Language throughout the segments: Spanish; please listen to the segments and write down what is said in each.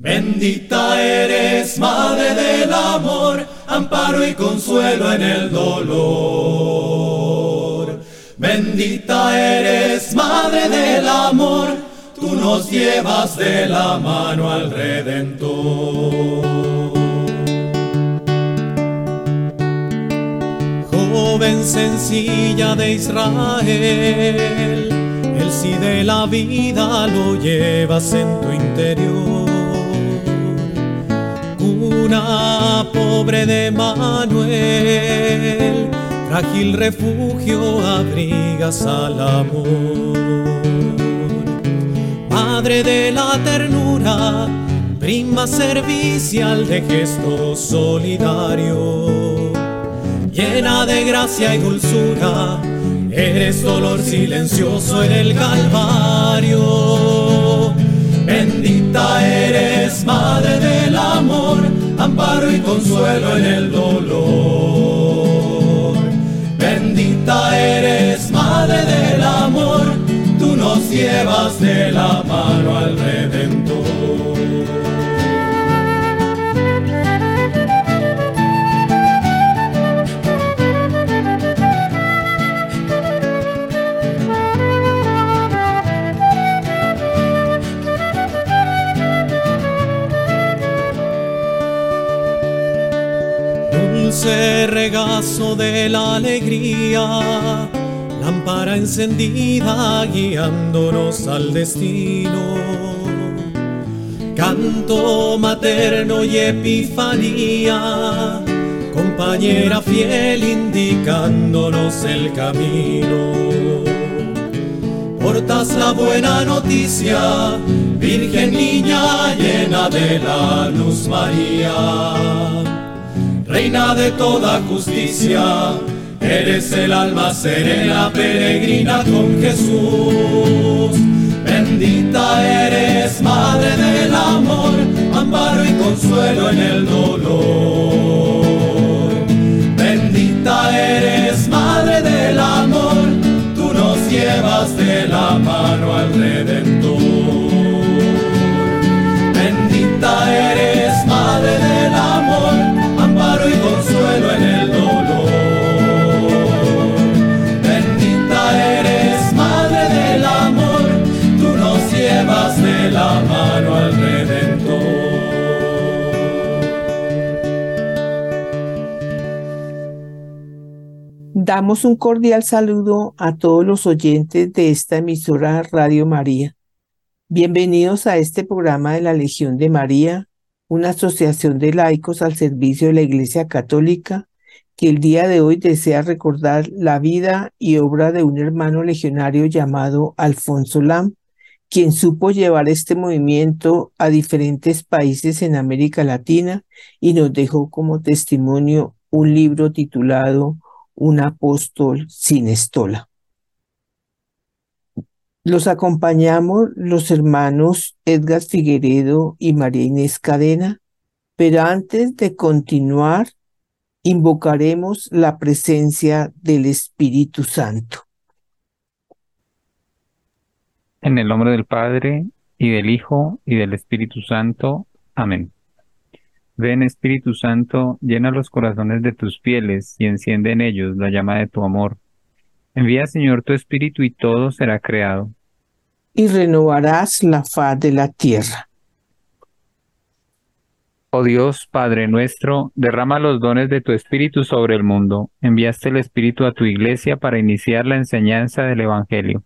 Bendita eres, Madre del Amor, amparo y consuelo en el dolor. Bendita eres, Madre del Amor, tú nos llevas de la mano al Redentor. Joven sencilla de Israel, el sí de la vida lo llevas en tu interior. Pobre de Manuel, frágil refugio abrigas al amor. Madre de la ternura, prima servicial de gestos solidarios, llena de gracia y dulzura, eres dolor silencioso en el Calvario. Bendita eres, Madre del Amor, amparo y consuelo en el dolor. Bendita eres, Madre del Amor, tú nos llevas de la mano al Redentor. Regazo de la alegría, lámpara encendida guiándonos al destino. Canto materno y epifanía, compañera fiel indicándonos el camino. Portas la buena noticia, Virgen niña llena de la luz María. Reina de toda justicia, eres el alma serena, peregrina con Jesús. Bendita eres, Madre del Amor, amparo y consuelo en el dolor. Bendita eres, Madre del Amor, tú nos llevas de la mano al Redentor. Bendita eres, Madre del Amor, mano al Redentor. Damos un cordial saludo a todos los oyentes de esta emisora Radio María. Bienvenidos a este programa de la Legión de María, una asociación de laicos al servicio de la Iglesia Católica que el día de hoy desea recordar la vida y obra de un hermano legionario llamado Alfonso Lam, quien supo llevar este movimiento a diferentes países en América Latina y nos dejó como testimonio un libro titulado Un apóstol sin estola. Los acompañamos los hermanos Edgar Figueredo y María Inés Cadena, pero antes de continuar, invocaremos la presencia del Espíritu Santo. En el nombre del Padre, y del Hijo, y del Espíritu Santo. Amén. Ven Espíritu Santo, llena los corazones de tus fieles y enciende en ellos la llama de tu amor. Envía Señor tu Espíritu y todo será creado. Y renovarás la faz de la tierra. Oh Dios, Padre nuestro, derrama los dones de tu Espíritu sobre el mundo. Enviaste el Espíritu a tu iglesia para iniciar la enseñanza del Evangelio.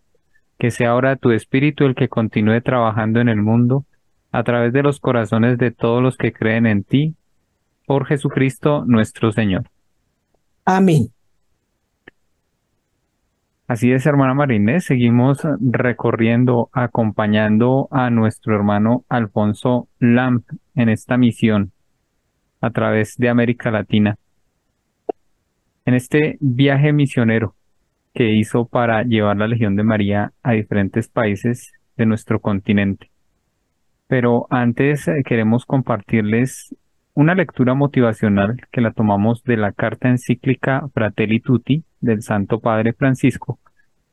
Que sea ahora tu Espíritu el que continúe trabajando en el mundo a través de los corazones de todos los que creen en ti, por Jesucristo nuestro Señor. Amén. Así es, hermana Marínez, seguimos recorriendo, acompañando a nuestro hermano Alfonso Lamp en esta misión a través de América Latina. En este viaje misionero que hizo para llevar la Legión de María a diferentes países de nuestro continente. Pero antes eh, queremos compartirles una lectura motivacional que la tomamos de la carta encíclica Fratelli Tutti del Santo Padre Francisco,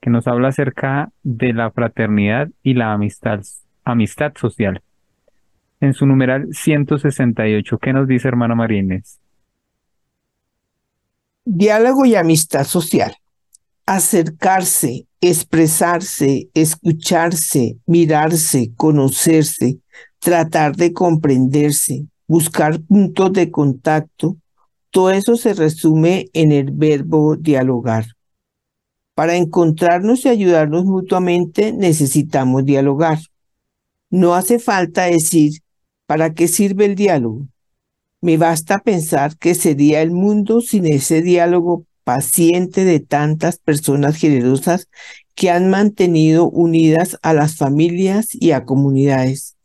que nos habla acerca de la fraternidad y la amistad, amistad social. en su numeral 168. ¿Qué nos dice hermana Marínez? Diálogo y amistad social. Acercarse, expresarse, escucharse, mirarse, conocerse, tratar de comprenderse, buscar puntos de contacto, todo eso se resume en el verbo dialogar. Para encontrarnos y ayudarnos mutuamente necesitamos dialogar. No hace falta decir, ¿para qué sirve el diálogo? Me basta pensar que sería el mundo sin ese diálogo paciente de tantas personas generosas que han mantenido unidas a las familias y a comunidades.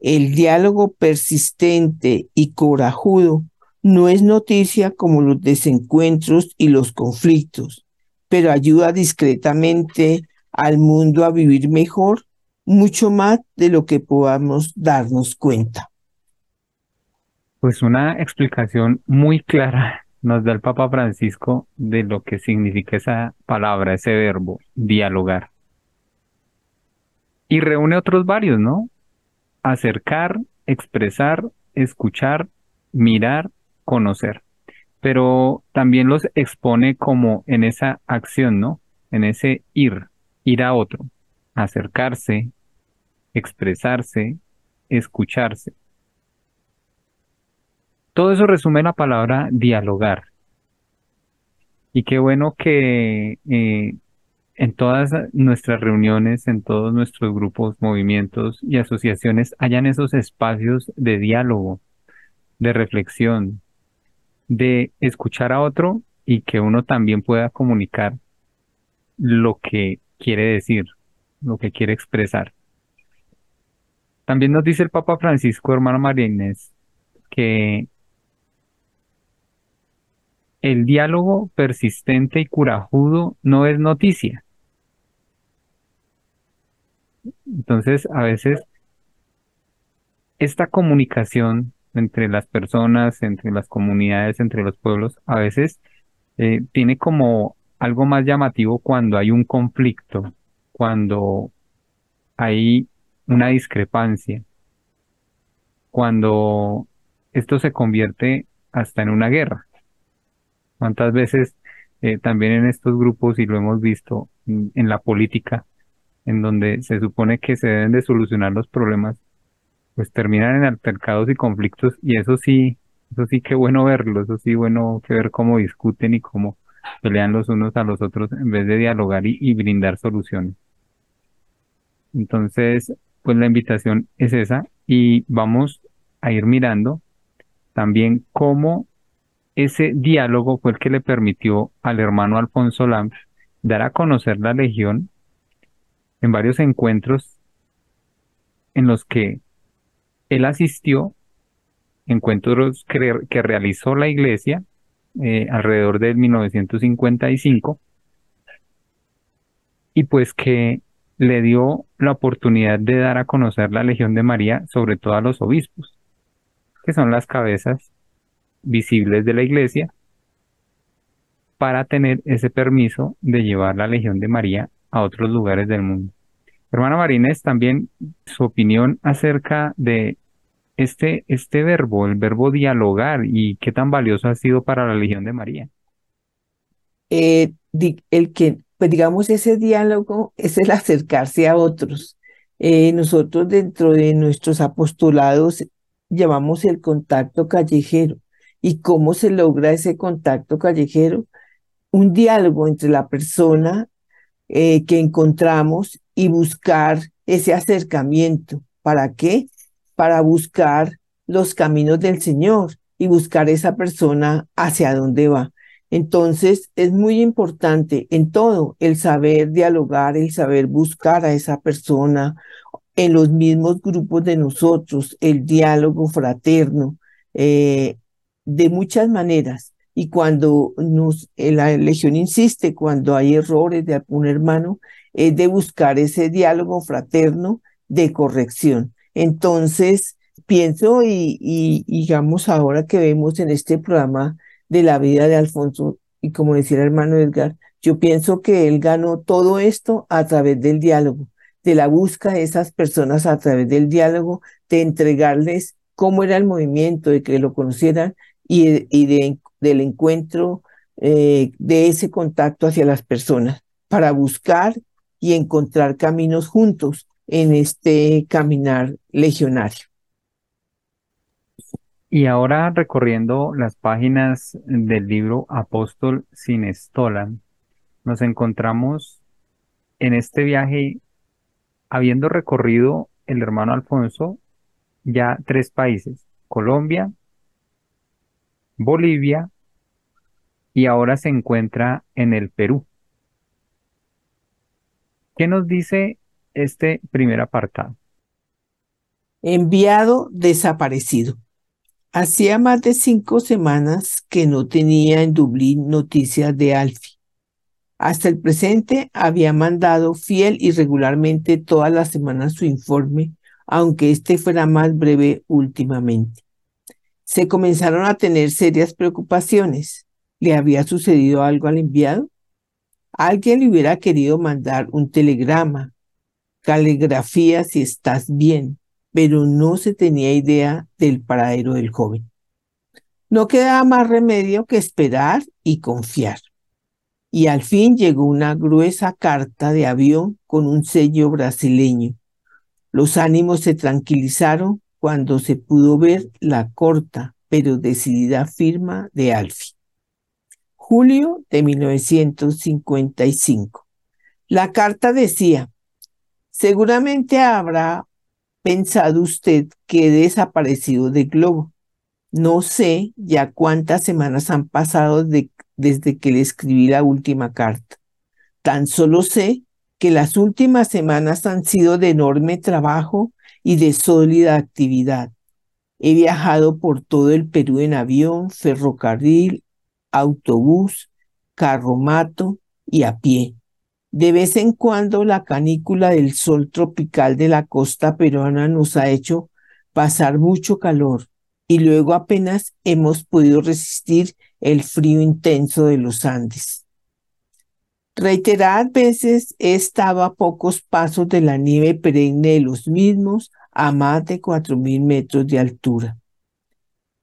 El diálogo persistente y corajudo no es noticia como los desencuentros y los conflictos, pero ayuda discretamente al mundo a vivir mejor, mucho más de lo que podamos darnos cuenta. Pues una explicación muy clara nos da el Papa Francisco de lo que significa esa palabra, ese verbo, dialogar. Y reúne otros varios, ¿no? Acercar, expresar, escuchar, mirar conocer, pero también los expone como en esa acción, ¿no? En ese ir, ir a otro, acercarse, expresarse, escucharse. Todo eso resume la palabra dialogar. Y qué bueno que eh, en todas nuestras reuniones, en todos nuestros grupos, movimientos y asociaciones hayan esos espacios de diálogo, de reflexión, de escuchar a otro y que uno también pueda comunicar lo que quiere decir, lo que quiere expresar. También nos dice el Papa Francisco, hermano María que el diálogo persistente y curajudo no es noticia. Entonces, a veces, esta comunicación entre las personas, entre las comunidades, entre los pueblos, a veces eh, tiene como algo más llamativo cuando hay un conflicto, cuando hay una discrepancia, cuando esto se convierte hasta en una guerra. ¿Cuántas veces eh, también en estos grupos, y lo hemos visto en la política, en donde se supone que se deben de solucionar los problemas, pues terminan en altercados y conflictos y eso sí, eso sí que bueno verlo, eso sí bueno que ver cómo discuten y cómo pelean los unos a los otros en vez de dialogar y, brindar soluciones. Entonces, pues la invitación es esa y vamos a ir mirando también cómo ese diálogo fue el que le permitió al hermano Alfonso Lam dar a conocer la Legión en varios encuentros en los que él asistió encuentros que, que realizó la iglesia eh, alrededor del 1955 y pues que le dio la oportunidad de dar a conocer la Legión de María, sobre todo a los obispos, que son las cabezas visibles de la iglesia, para tener ese permiso de llevar la Legión de María a otros lugares del mundo. Hermana Marínez, también su opinión acerca de este, este verbo, el verbo dialogar, y qué tan valioso ha sido para la Legión de María. Eh, el que, pues digamos, ese diálogo es el acercarse a otros. Eh, nosotros dentro de nuestros apostolados llamamos el contacto callejero. ¿Y cómo se logra ese contacto callejero? Un diálogo entre la persona eh, que encontramos y buscar ese acercamiento. ¿Para qué? para buscar los caminos del Señor y buscar esa persona hacia dónde va. Entonces es muy importante en todo el saber dialogar, el saber buscar a esa persona en los mismos grupos de nosotros, el diálogo fraterno, eh, de muchas maneras. Y cuando nos, la Legión insiste, cuando hay errores de algún hermano, es de buscar ese diálogo fraterno de corrección. Entonces, pienso y, digamos ahora que vemos en este programa de la vida de Alfonso, y como decía el hermano Edgar, yo pienso que él ganó todo esto a través del diálogo, de la búsqueda de esas personas a través del diálogo, de entregarles cómo era el movimiento, de que lo conocieran y, y del encuentro eh, de ese contacto hacia las personas para buscar y encontrar caminos juntos en este caminar legionario. Y ahora recorriendo las páginas del libro Apóstol sin estola, nos encontramos en este viaje, habiendo recorrido el hermano Alfonso ya tres países, Colombia, Bolivia y ahora se encuentra en el Perú. ¿Qué nos dice este primer apartado? Enviado desaparecido. Hacía más de cinco semanas que no tenía en Dublín noticias de Alfie. Hasta el presente había mandado fiel y regularmente todas las semanas su informe, aunque este fuera más breve últimamente. Se comenzaron a tener serias preocupaciones. ¿Le había sucedido algo al enviado? Alguien le hubiera querido mandar un telegrama, caligrafía si estás bien, pero no se tenía idea del paradero del joven. No quedaba más remedio que esperar y confiar. Y al fin llegó una gruesa carta de avión con un sello brasileño. Los ánimos se tranquilizaron cuando se pudo ver la corta pero decidida firma de Alfie. Julio de 1955. La carta decía, seguramente habrá pensado usted que he desaparecido del globo. No sé ya cuántas semanas han pasado desde que le escribí la última carta. Tan solo sé que las últimas semanas han sido de enorme trabajo y de sólida actividad. He viajado por todo el Perú en avión, ferrocarril, autobús, carromato y a pie. De vez en cuando la canícula del sol tropical de la costa peruana nos ha hecho pasar mucho calor y luego apenas hemos podido resistir el frío intenso de los Andes. Reiteradas veces he estado a pocos pasos de la nieve perenne de los mismos a más de cuatro mil metros de altura.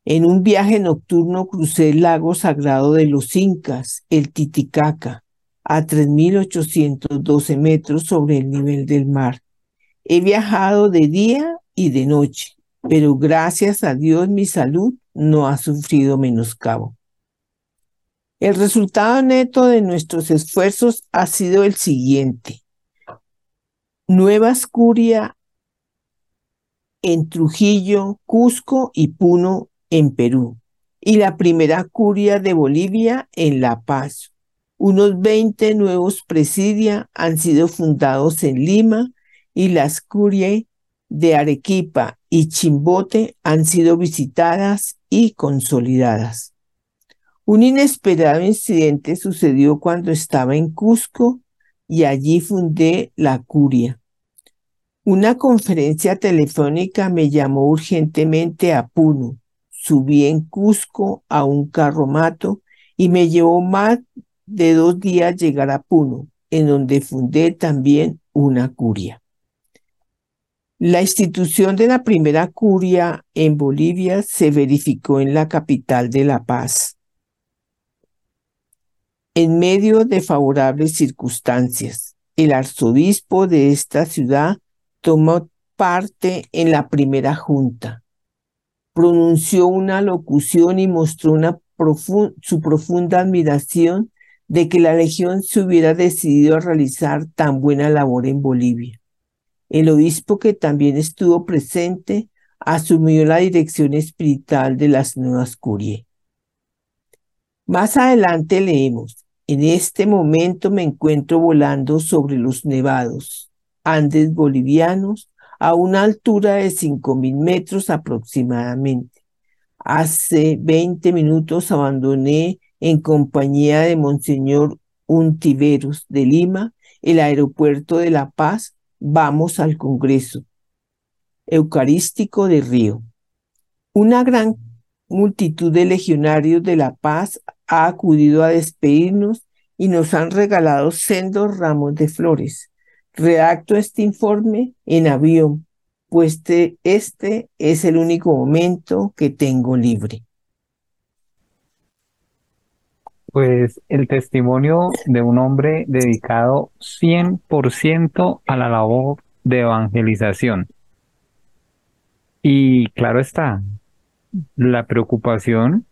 En un viaje nocturno crucé el lago sagrado de los Incas, el Titicaca, a 3.812 metros sobre el nivel del mar. He viajado de día y de noche, pero gracias a Dios mi salud no ha sufrido menoscabo. El resultado neto de nuestros esfuerzos ha sido el siguiente. Nueva Escuria en Trujillo, Cusco y Puno en Perú, y la primera curia de Bolivia en La Paz. Unos 20 nuevos presidia han sido fundados en Lima y las curias de Arequipa y Chimbote han sido visitadas y consolidadas. Un inesperado incidente sucedió cuando estaba en Cusco y allí fundé la curia. Una conferencia telefónica me llamó urgentemente a Puno subí en Cusco a un carromato y me llevó más de dos días llegar a Puno, en donde fundé también una curia. La institución de la primera curia en Bolivia se verificó en la capital de La Paz. En medio de favorables circunstancias, el arzobispo de esta ciudad tomó parte en la primera junta pronunció una locución y mostró su profunda admiración de que la Legión se hubiera decidido a realizar tan buena labor en Bolivia. El obispo, que también estuvo presente, asumió la dirección espiritual de las nuevas curias. Más adelante leemos, en este momento me encuentro volando sobre los nevados Andes bolivianos a una altura de 5.000 metros aproximadamente. Hace 20 minutos abandoné en compañía de Monseñor Untiveros de Lima el aeropuerto de La Paz. Vamos al Congreso Eucarístico de Río. Una gran multitud de legionarios de La Paz ha acudido a despedirnos y nos han regalado sendos ramos de flores redacto este informe en avión, pues este es el único momento que tengo libre. Pues el testimonio de un hombre dedicado 100% a la labor de evangelización. Y claro está, la preocupación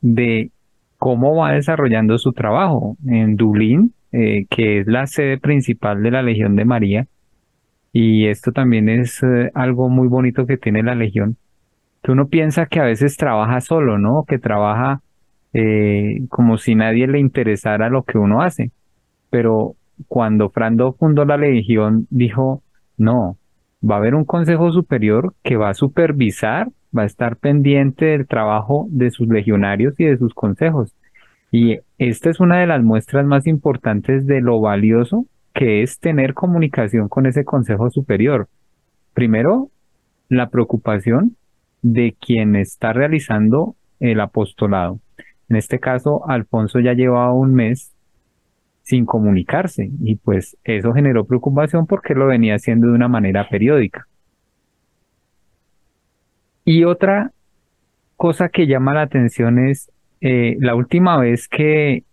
de cómo va desarrollando su trabajo en Dublín, eh, que es la sede principal de la Legión de María. Y esto también es eh, algo muy bonito que tiene la Legión, que uno piensa que a veces trabaja solo, ¿no? Que trabaja eh, como si nadie le interesara lo que uno hace. Pero cuando Frando fundó la Legión, dijo, no, va a haber un consejo superior que va a supervisar, va a estar pendiente del trabajo de sus legionarios y de sus consejos. Y esta es una de las muestras más importantes de lo valioso que es tener comunicación con ese consejo superior. Primero, la preocupación de quien está realizando el apostolado. En este caso, Alfonso ya llevaba un mes sin comunicarse y pues eso generó preocupación porque lo venía haciendo de una manera periódica. Y otra cosa que llama la atención es eh, la última vez que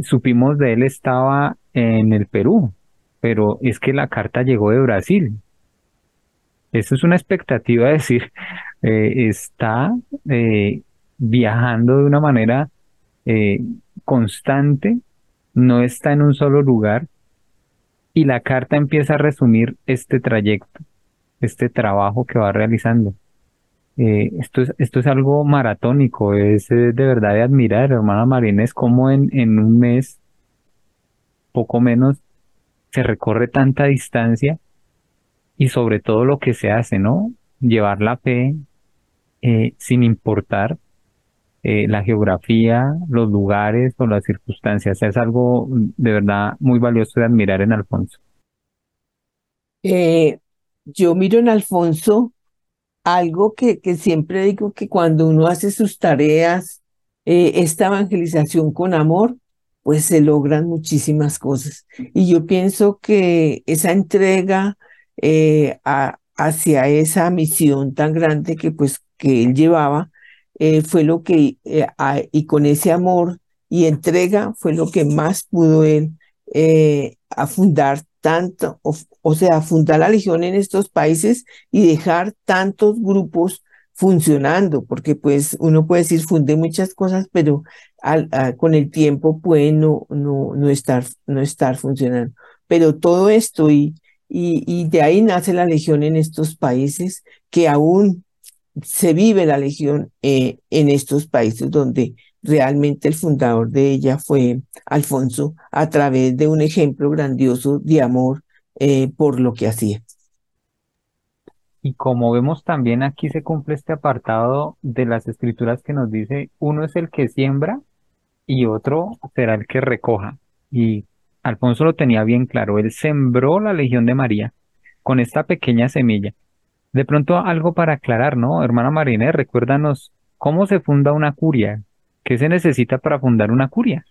supimos de él estaba en el Perú, pero es que la carta llegó de Brasil. Eso es una expectativa, de decir, eh, está eh, viajando de una manera eh, constante, no está en un solo lugar y la carta empieza a resumir este trayecto, este trabajo que va realizando. Eh, esto, es, esto es algo maratónico, es de verdad de admirar, hermana Marina, es como en, en un mes, poco menos, se recorre tanta distancia y sobre todo lo que se hace, ¿no? Llevar la fe eh, sin importar eh, la geografía, los lugares o las circunstancias. Es algo de verdad muy valioso de admirar en Alfonso. Eh, yo miro en Alfonso algo que, que siempre digo que cuando uno hace sus tareas, eh, esta evangelización con amor, pues se logran muchísimas cosas. Y yo pienso que esa entrega hacia esa misión tan grande que pues que él llevaba, eh, fue lo que, eh, y con ese amor y entrega, fue lo que más pudo él eh, a fundar tanto, o, sea, fundar la Legión en estos países y dejar tantos grupos funcionando, porque pues uno puede decir funde muchas cosas, pero con el tiempo puede no, no, no, estar, no estar funcionando. Pero todo esto y, y, y de ahí nace la Legión en estos países que aún se vive la legión eh, en estos países donde realmente el fundador de ella fue Alfonso a través de un ejemplo grandioso de amor eh, por lo que hacía. Y como vemos también aquí se cumple este apartado de las escrituras que nos dice, uno es el que siembra y otro será el que recoja. Y Alfonso lo tenía bien claro, él sembró la Legión de María con esta pequeña semilla de pronto algo para aclarar, ¿no? Hermana Marina, recuérdanos cómo se funda una curia. ¿Qué se necesita para fundar una curia?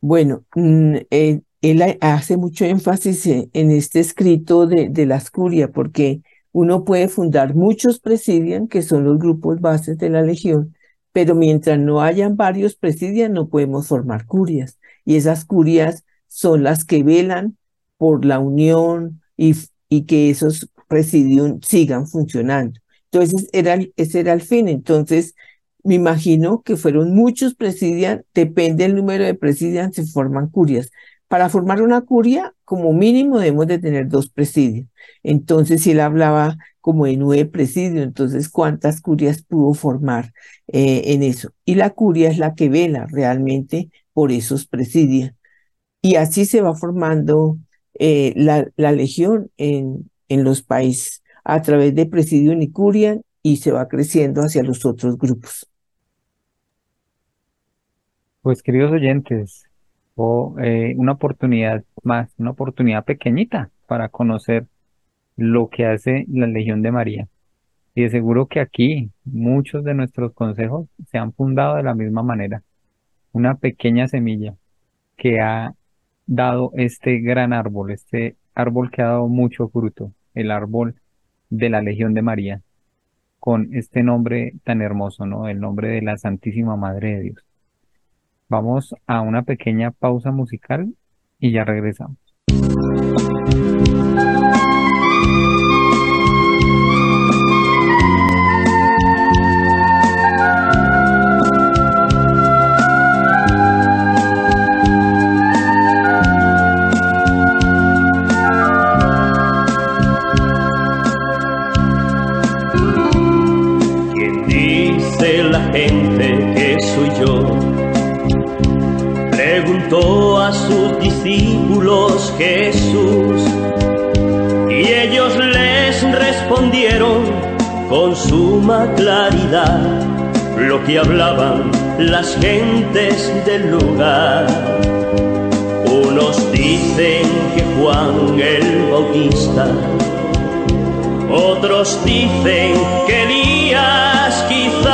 Bueno, mm, eh, él hace mucho énfasis en este escrito de, de las curias, porque uno puede fundar muchos presidian, que son los grupos bases de la legión, pero mientras no hayan varios presidian, no podemos formar curias. Y esas curias son las que velan por la unión y, y que esos presidium sigan funcionando. Entonces, era, ese era el fin. Entonces, me imagino que fueron muchos presidian, depende del número de presidian, se forman curias. Para formar una curia, como mínimo debemos de tener dos presidios. Entonces, si él hablaba como de nueve presidios, entonces, ¿cuántas curias pudo formar eh, en eso? Y la curia es la que vela realmente por esos presidios. Y así se va formando eh, la, la legión en, en los países a través de Presidio Curia y se va creciendo hacia los otros grupos. Pues queridos oyentes, eh, una oportunidad más, una oportunidad pequeñita para conocer lo que hace la Legión de María. Y de seguro que aquí muchos de nuestros consejos se han fundado de la misma manera. Una pequeña semilla que ha dado este gran árbol, este árbol que ha dado mucho fruto, el árbol de la Legión de María, con este nombre tan hermoso, ¿no? El nombre de la Santísima Madre de Dios. Vamos a una pequeña pausa musical y ya regresamos. Claridad lo que hablaban las gentes del lugar. Unos dicen que Juan el Bautista, otros dicen que Elías quizás,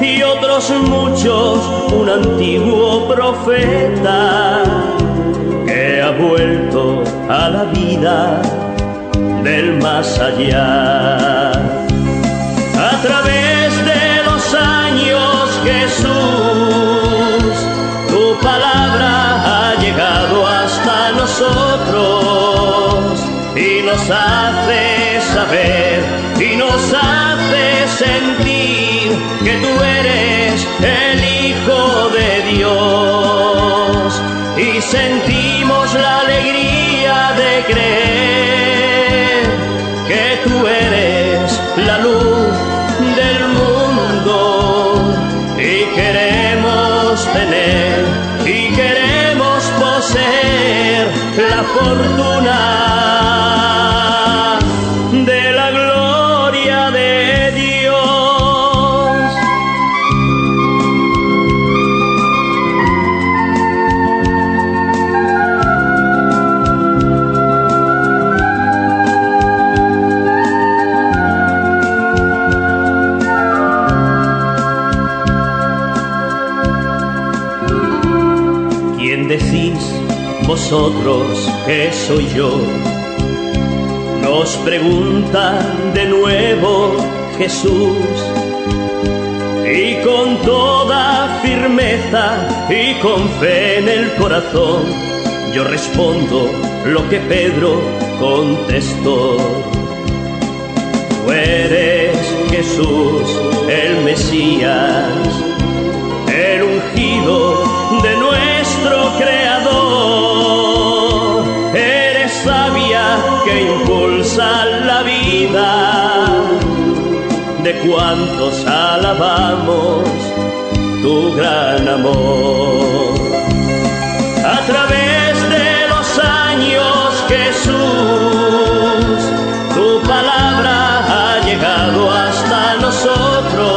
y otros muchos un antiguo profeta vuelto a la vida del más allá. Y nos hace saber y nos hace sentir que tú eres el Hijo de Dios. Y sentir la vosotros que soy yo. Nos pregunta de nuevo Jesús y con toda firmeza y con fe en el corazón yo respondo lo que Pedro contestó. Tú eres Jesús, el Mesías, que impulsa la vida de cuantos alabamos tu gran amor. A través de los años, Jesús, tu palabra ha llegado hasta nosotros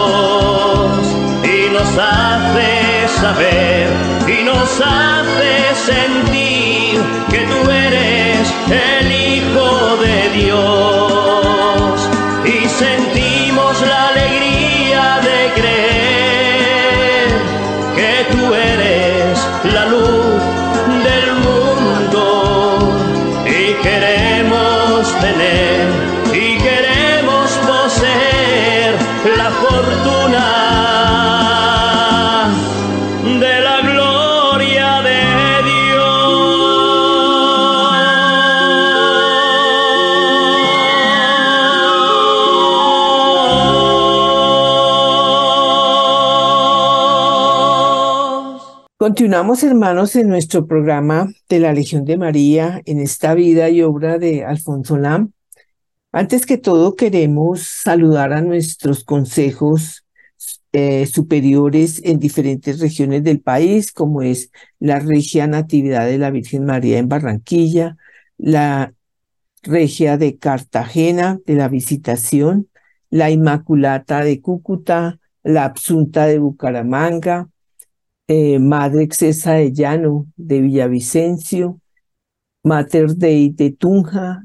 y nos hace saber y nos hace sentir que tú eres el Hijo de Dios. Y sentimos la alegría de creer que tú eres la luz del mundo y queremos tener Continuamos, hermanos, en nuestro programa de la Legión de María, en esta vida y obra de Alfonso Lam. Antes que todo, queremos saludar a nuestros consejos eh, superiores en diferentes regiones del país, como es la Regia Natividad de la Virgen María en Barranquilla, la Regia de Cartagena de la Visitación, la Inmaculata de Cúcuta, la Absunta de Bucaramanga, eh, Madre Excesa de Llano de Villavicencio, Mater Dei de Tunja,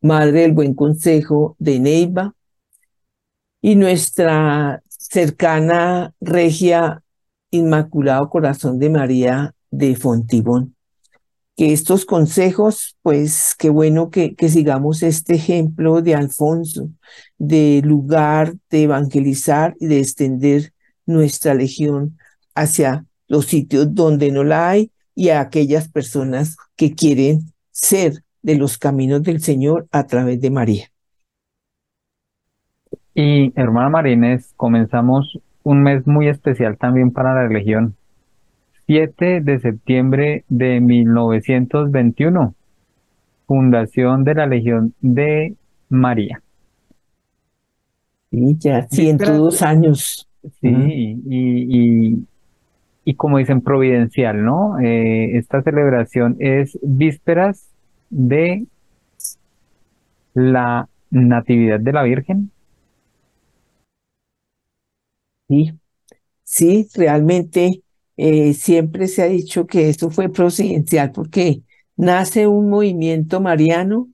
Madre del Buen Consejo de Neiva, y nuestra cercana regia Inmaculado Corazón de María de Fontibón. que estos consejos, pues qué bueno que, que sigamos este ejemplo de Alfonso, de lugar, de evangelizar y de extender nuestra legión hacia los sitios donde no la hay y a aquellas personas que quieren ser de los caminos del Señor a través de María. Y hermana Marines, comenzamos un mes muy especial también para la religión. 7 de septiembre de 1921, fundación de la Legión de María. Y ya 102 años. Sí, y, y, y, como dicen, providencial, ¿no? Eh, esta celebración es vísperas de la Natividad de la Virgen. Sí, sí, realmente eh, siempre se ha dicho que esto fue providencial porque nace un movimiento mariano,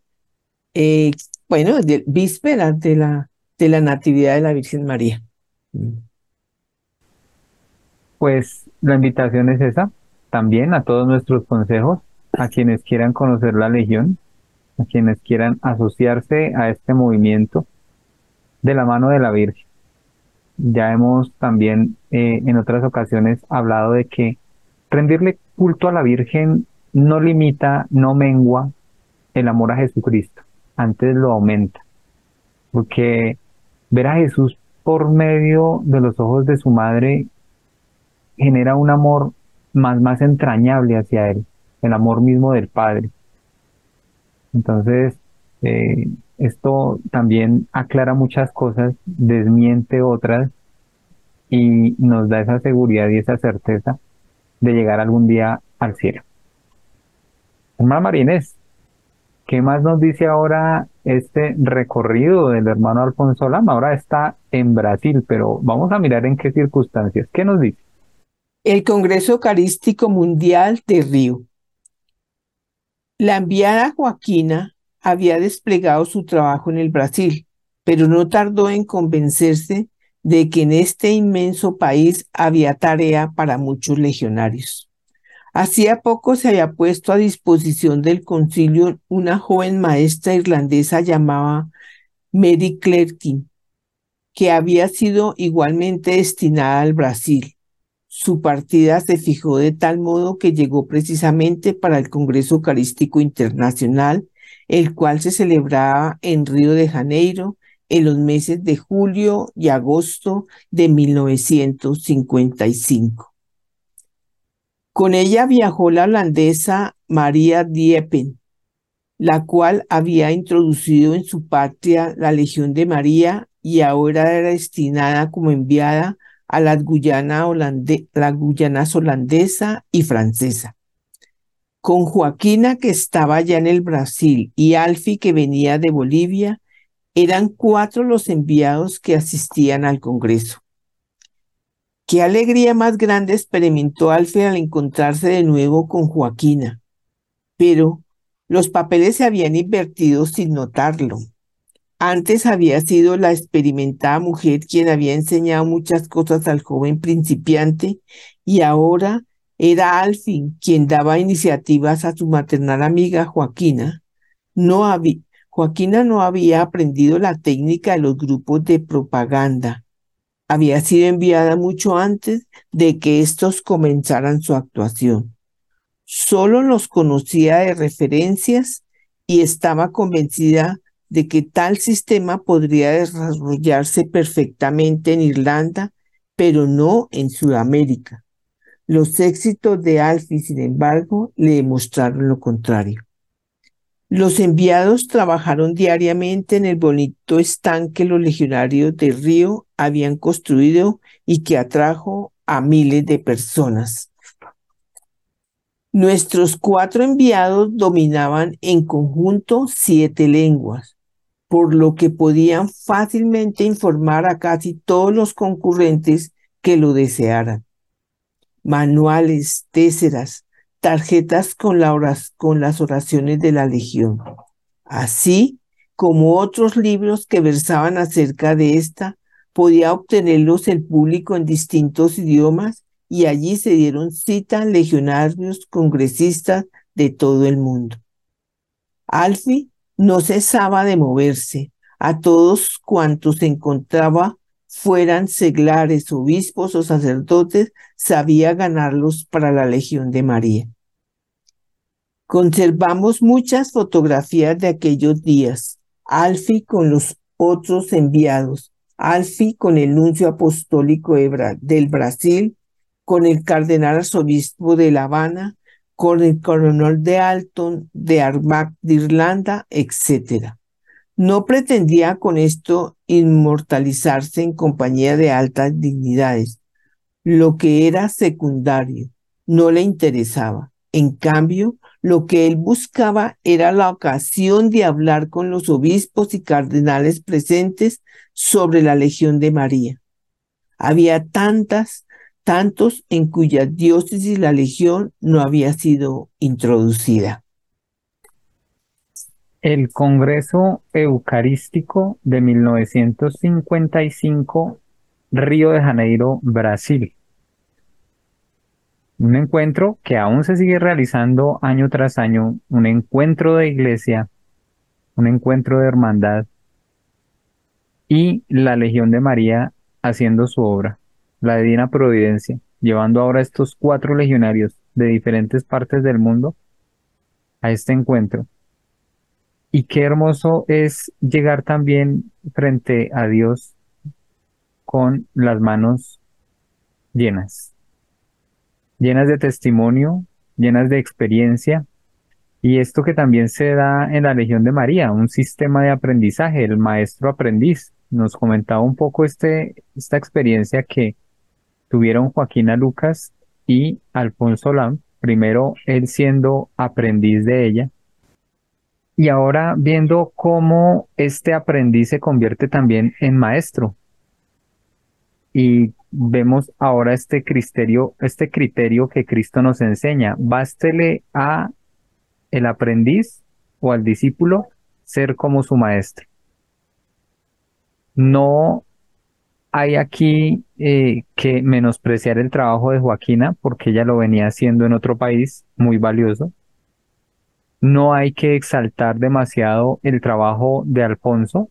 eh, bueno, de, vísperas de la, de la Natividad de la Virgen María. Pues la invitación es esa, también a todos nuestros consejos, a quienes quieran conocer la Legión, a quienes quieran asociarse a este movimiento de la mano de la Virgen. Ya hemos también eh, en otras ocasiones hablado de que rendirle culto a la Virgen no limita, no mengua el amor a Jesucristo, antes lo aumenta. Porque ver a Jesús por medio de los ojos de su madre genera un amor más, más entrañable hacia él, el amor mismo del Padre. Entonces, eh, esto también aclara muchas cosas, desmiente otras y nos da esa seguridad y esa certeza de llegar algún día al cielo. Hermana Marínez, ¿qué más nos dice ahora este recorrido del hermano Alfonso Lama? Ahora está en Brasil, pero vamos a mirar en qué circunstancias. ¿Qué nos dice? El Congreso Eucarístico Mundial de Río. La enviada Joaquina había desplegado su trabajo en el Brasil, pero no tardó en convencerse de que en este inmenso país había tarea para muchos legionarios. Hacía poco se había puesto a disposición del concilio una joven maestra irlandesa llamada Mary Clerkin, que había sido igualmente destinada al Brasil. Su partida se fijó de tal modo que llegó precisamente para el Congreso Eucarístico Internacional, el cual se celebraba en Río de Janeiro en los meses de julio y agosto de 1955. Con ella viajó la holandesa María Diepen, la cual había introducido en su patria la Legión de María y ahora era destinada como enviada a las, Guyana las Guyanas holandesa y francesa. Con Joaquina, que estaba ya en el Brasil, y Alfi, que venía de Bolivia, eran cuatro los enviados que asistían al Congreso. Qué alegría más grande experimentó Alfi al encontrarse de nuevo con Joaquina. Pero los papeles se habían invertido sin notarlo. Antes había sido la experimentada mujer quien había enseñado muchas cosas al joven principiante y ahora era Alfin quien daba iniciativas a su maternal amiga Joaquina. No había, Joaquina no había aprendido la técnica de los grupos de propaganda. Había sido enviada mucho antes de que estos comenzaran su actuación. Solo los conocía de referencias y estaba convencida de que tal sistema podría desarrollarse perfectamente en Irlanda, pero no en Sudamérica. Los éxitos de Alfie, sin embargo, le demostraron lo contrario. Los enviados trabajaron diariamente en el bonito estanque los legionarios de Río habían construido y que atrajo a miles de personas. Nuestros cuatro enviados dominaban en conjunto siete lenguas, por lo que podían fácilmente informar a casi todos los concurrentes que lo desearan. Manuales, téseras, tarjetas con, con las oraciones de la Legión, así como otros libros que versaban acerca de esta, podía obtenerlos el público en distintos idiomas y allí se dieron cita legionarios, congresistas de todo el mundo. Alfi no cesaba de moverse. A todos cuantos encontraba, fueran seglares, obispos o sacerdotes, sabía ganarlos para la Legión de María. Conservamos muchas fotografías de aquellos días. Alfi con los otros enviados, Alfi con el nuncio apostólico del Brasil, con el cardenal arzobispo de La Habana, con el coronel de Alton, de Armagh de Irlanda, etc. No pretendía con esto inmortalizarse en compañía de altas dignidades. Lo que era secundario no le interesaba. En cambio, lo que él buscaba era la ocasión de hablar con los obispos y cardenales presentes sobre la Legión de María. Había tantas tantos en cuya diócesis la legión no había sido introducida. El Congreso Eucarístico de 1955, Río de Janeiro, Brasil. Un encuentro que aún se sigue realizando año tras año, un encuentro de iglesia, un encuentro de hermandad y la Legión de María haciendo su obra la divina providencia, llevando ahora estos cuatro legionarios de diferentes partes del mundo a este encuentro. Y qué hermoso es llegar también frente a Dios con las manos llenas, llenas de testimonio, llenas de experiencia. Y esto que también se da en la Legión de María, un sistema de aprendizaje, el maestro aprendiz. Nos comentaba un poco este, esta experiencia que tuvieron Joaquina Lucas y Alfonso Lam, primero él siendo aprendiz de ella, y ahora viendo cómo este aprendiz se convierte también en maestro. Y vemos ahora este criterio, este criterio que Cristo nos enseña. Bástele a el aprendiz o al discípulo ser como su maestro. No hay aquí eh, que menospreciar el trabajo de Joaquina porque ella lo venía haciendo en otro país muy valioso. No hay que exaltar demasiado el trabajo de Alfonso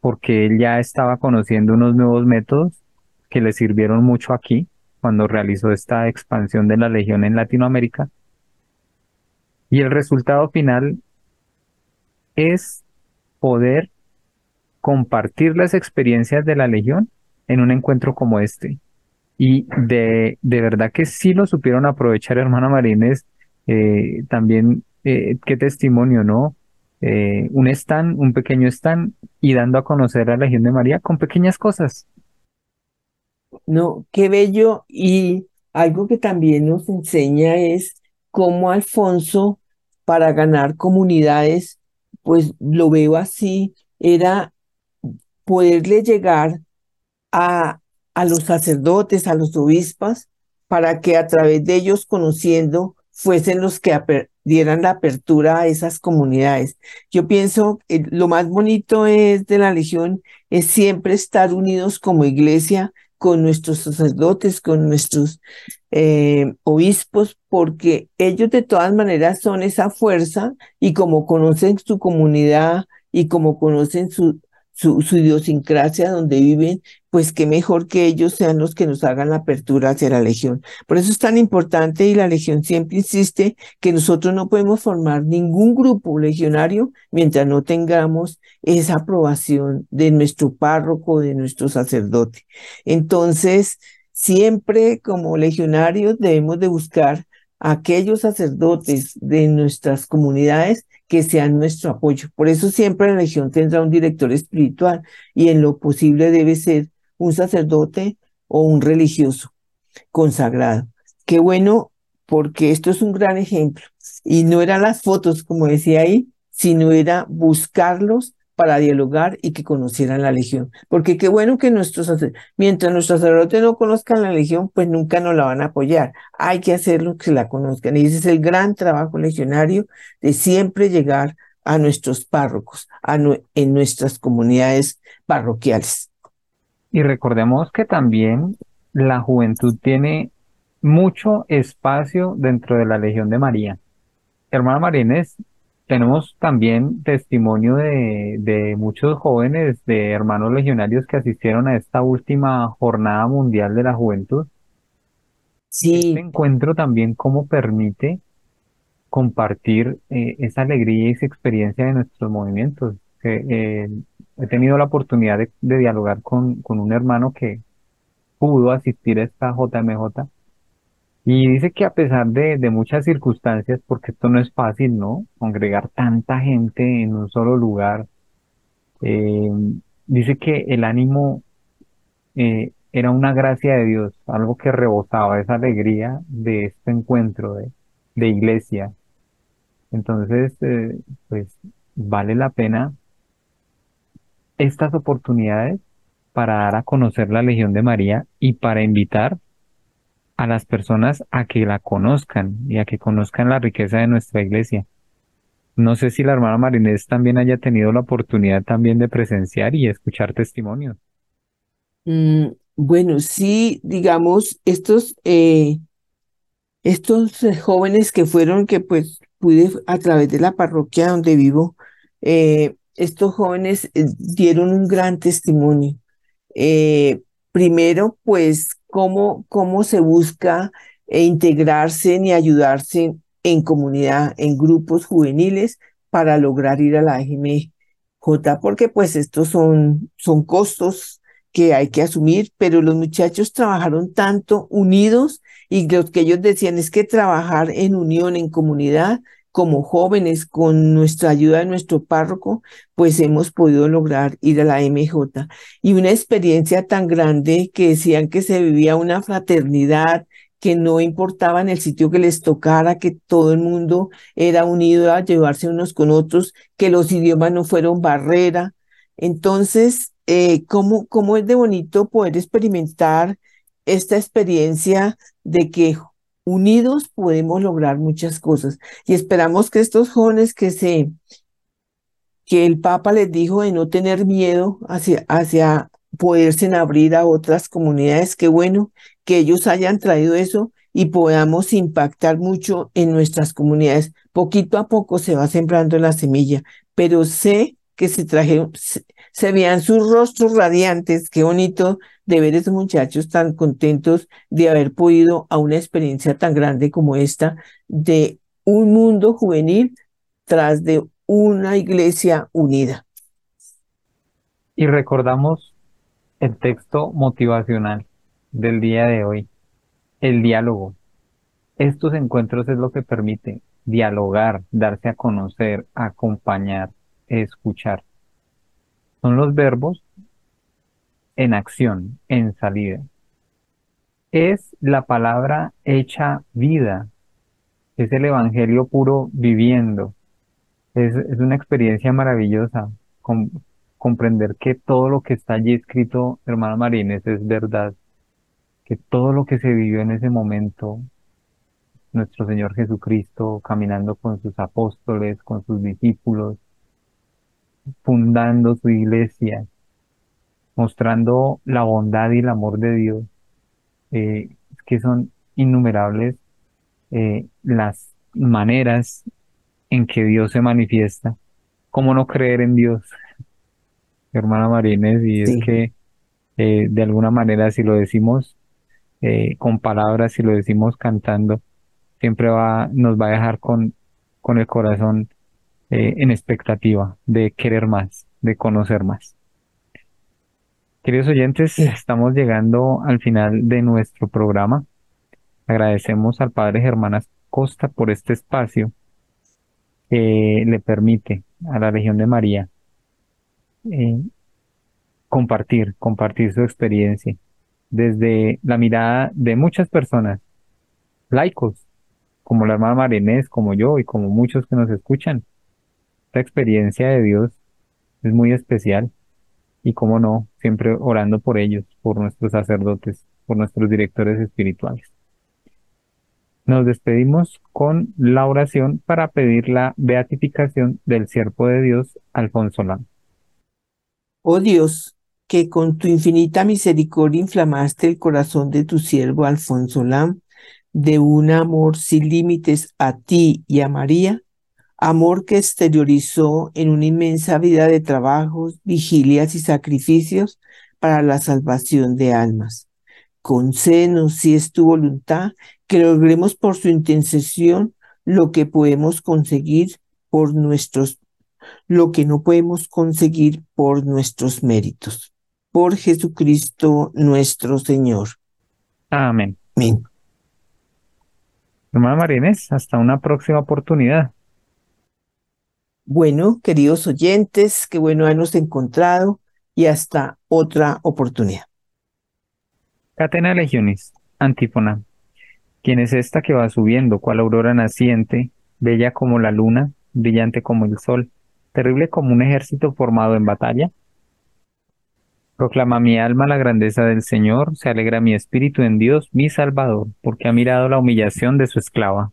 porque él ya estaba conociendo unos nuevos métodos que le sirvieron mucho aquí cuando realizó esta expansión de la Legión en Latinoamérica. Y el resultado final es poder compartir las experiencias de la Legión en un encuentro como este. Y de, de verdad que sí lo supieron aprovechar, hermana Marines, eh, también eh, qué testimonio, ¿no? Eh, un stand, un pequeño stand y dando a conocer a la Legión de María con pequeñas cosas. No, qué bello. Y algo que también nos enseña es cómo Alfonso, para ganar comunidades, pues lo veo así, era poderle llegar a, a los sacerdotes, a los obispos, para que a través de ellos conociendo fuesen los que dieran la apertura a esas comunidades. Yo pienso que lo más bonito es de la Legión es siempre estar unidos como iglesia con nuestros sacerdotes, con nuestros eh, obispos, porque ellos de todas maneras son esa fuerza y como conocen su comunidad y como conocen su, su, idiosincrasia donde viven, pues qué mejor que ellos sean los que nos hagan la apertura hacia la Legión. Por eso es tan importante y la Legión siempre insiste que nosotros no podemos formar ningún grupo legionario mientras no tengamos esa aprobación de nuestro párroco, de nuestro sacerdote. Entonces, siempre como legionarios debemos de buscar a aquellos sacerdotes de nuestras comunidades que sean nuestro apoyo. Por eso siempre la Legión tendrá un director espiritual y en lo posible debe ser un sacerdote o un religioso consagrado. Qué bueno, porque esto es un gran ejemplo. Y no eran las fotos, como decía ahí, sino era buscarlos para dialogar y que conocieran la Legión. Porque qué bueno que nuestros, mientras nuestros sacerdotes no conozcan la Legión, pues nunca nos la van a apoyar. Hay que hacerlo que la conozcan. Y ese es el gran trabajo legionario de siempre llegar a nuestros párrocos, a en nuestras comunidades parroquiales. Y recordemos que también la juventud tiene mucho espacio dentro de la Legión de María. hermana Marines, tenemos también testimonio de, de muchos jóvenes, de hermanos legionarios que asistieron a esta última jornada mundial de la juventud. Este Sí, encuentro también cómo permite compartir eh, esa alegría y esa experiencia de nuestros movimientos. Que, eh, he tenido la oportunidad de, de dialogar con, con un hermano que pudo asistir a esta JMJ y dice que a pesar de, muchas circunstancias, porque esto no es fácil, ¿no? Congregar tanta gente en un solo lugar, eh, dice que el ánimo eh, era una gracia de Dios, algo que rebosaba esa alegría de este encuentro de, de iglesia. Entonces, eh, pues vale la pena estas oportunidades para dar a conocer la Legión de María y para invitar a las personas a que la conozcan y a que conozcan la riqueza de nuestra iglesia. No sé si la hermana Marinés también haya tenido la oportunidad también de presenciar y escuchar testimonios. mm, bueno, sí, digamos, estos, eh, estos eh, jóvenes que fueron, que pues pude a través de la parroquia donde vivo, eh, estos jóvenes dieron un gran testimonio. Primero, pues, cómo, cómo se busca eh, integrarse y ayudarse en comunidad, en grupos juveniles para lograr ir a la J porque pues estos son, son costos que hay que asumir, pero los muchachos trabajaron tanto unidos y lo que ellos decían es que trabajar en unión, en comunidad, como jóvenes, con nuestra ayuda de nuestro párroco, pues hemos podido lograr ir a la MJ. Y una experiencia tan grande que decían que se vivía una fraternidad, que no importaba en el sitio que les tocara, que todo el mundo era unido a llevarse unos con otros, que los idiomas no fueron barrera. Entonces, eh, ¿cómo, cómo es de bonito poder experimentar esta experiencia de que unidos podemos lograr muchas cosas. Y esperamos que estos jóvenes que se, que el Papa les dijo de no tener miedo hacia, hacia poderse abrir a otras comunidades, qué bueno que ellos hayan traído eso y podamos impactar mucho en nuestras comunidades. Poquito a poco se va sembrando la semilla, pero sé que se trajeron, se, vean sus rostros radiantes, qué bonito de ver a esos muchachos tan contentos de haber podido a una experiencia tan grande como esta de un mundo juvenil tras de una iglesia unida. Y recordamos el texto motivacional del día de hoy, el diálogo. Estos encuentros es lo que permite dialogar, darse a conocer, acompañar, escuchar. Son los verbos en acción, en salida. Es la palabra hecha vida, es el evangelio puro viviendo. Es, es una experiencia maravillosa com- comprender que todo lo que está allí escrito, hermana Marínez, es verdad, que todo lo que se vivió en ese momento, nuestro Señor Jesucristo caminando con sus apóstoles, con sus discípulos, fundando su iglesia, mostrando la bondad y el amor de Dios, eh, que son innumerables eh, las maneras en que Dios se manifiesta. ¿Cómo no creer en Dios, hermana Marínez? Y es Sí. que eh, de alguna manera si lo decimos eh, con palabras, si lo decimos cantando, siempre va, nos va a dejar con, con el corazón eh, en expectativa de querer más, de conocer más. Queridos oyentes, Sí. estamos llegando al final de nuestro programa. Agradecemos al Padre Germán Costa por este espacio que le permite a la Legión de María eh, compartir, compartir su experiencia desde la mirada de muchas personas, laicos, como la hermana Marinés, como yo y como muchos que nos escuchan. Esta experiencia de Dios es muy especial y, como no, siempre orando por ellos, por nuestros sacerdotes, por nuestros directores espirituales. Nos despedimos con la oración para pedir la beatificación del siervo de Dios, Alfonso Lam. Oh Dios, que con tu infinita misericordia inflamaste el corazón de tu siervo Alfonso Lam de un amor sin límites a ti y a María, amor que exteriorizó en una inmensa vida de trabajos, vigilias y sacrificios para la salvación de almas. Concédenos, si es tu voluntad, que logremos por su intercesión lo que podemos conseguir por nuestros, lo que no podemos conseguir por nuestros méritos. Por Jesucristo nuestro Señor. Amén. Amén. Hermana Marínez, hasta una próxima oportunidad. Bueno, queridos oyentes, qué bueno habernos encontrado y hasta otra oportunidad. Catena Legionis, antífona. ¿Quién es esta que va subiendo, cual aurora naciente, bella como la luna, brillante como el sol, terrible como un ejército formado en batalla? Proclama mi alma la grandeza del Señor, se alegra mi espíritu en Dios, mi Salvador, porque ha mirado la humillación de su esclava.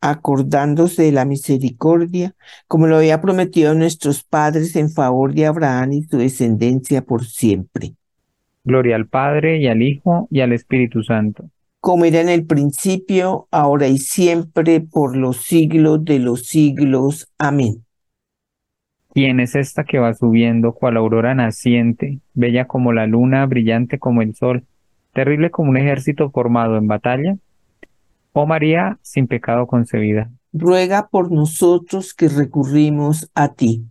acordándose de la misericordia, como lo había prometido a nuestros padres en favor de Abraham y su descendencia por siempre. Gloria al Padre y al Hijo y al Espíritu Santo. Como era en el principio, ahora y siempre, por los siglos de los siglos. Amén. ¿Quién es esta que va subiendo cual aurora naciente, bella como la luna, brillante como el sol, terrible como un ejército formado en batalla? Oh María, sin pecado concebida. Ruega por nosotros que recurrimos a ti.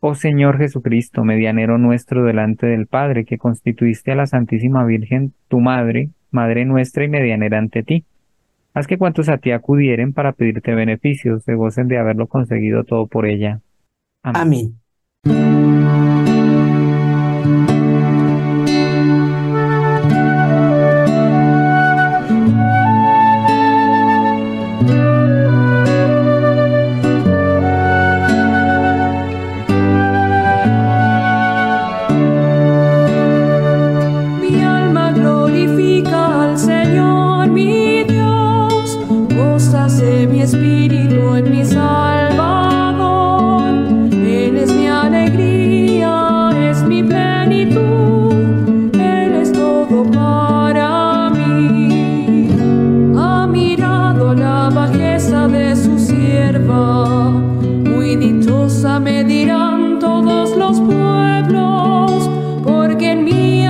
Oh Señor Jesucristo, medianero nuestro delante del Padre, que constituiste a la Santísima Virgen, tu Madre, Madre nuestra y medianera ante ti. Haz que cuantos a ti acudieren para pedirte beneficios se gocen de haberlo conseguido todo por ella. Amén. Mi me dirán todos los pueblos, porque en mí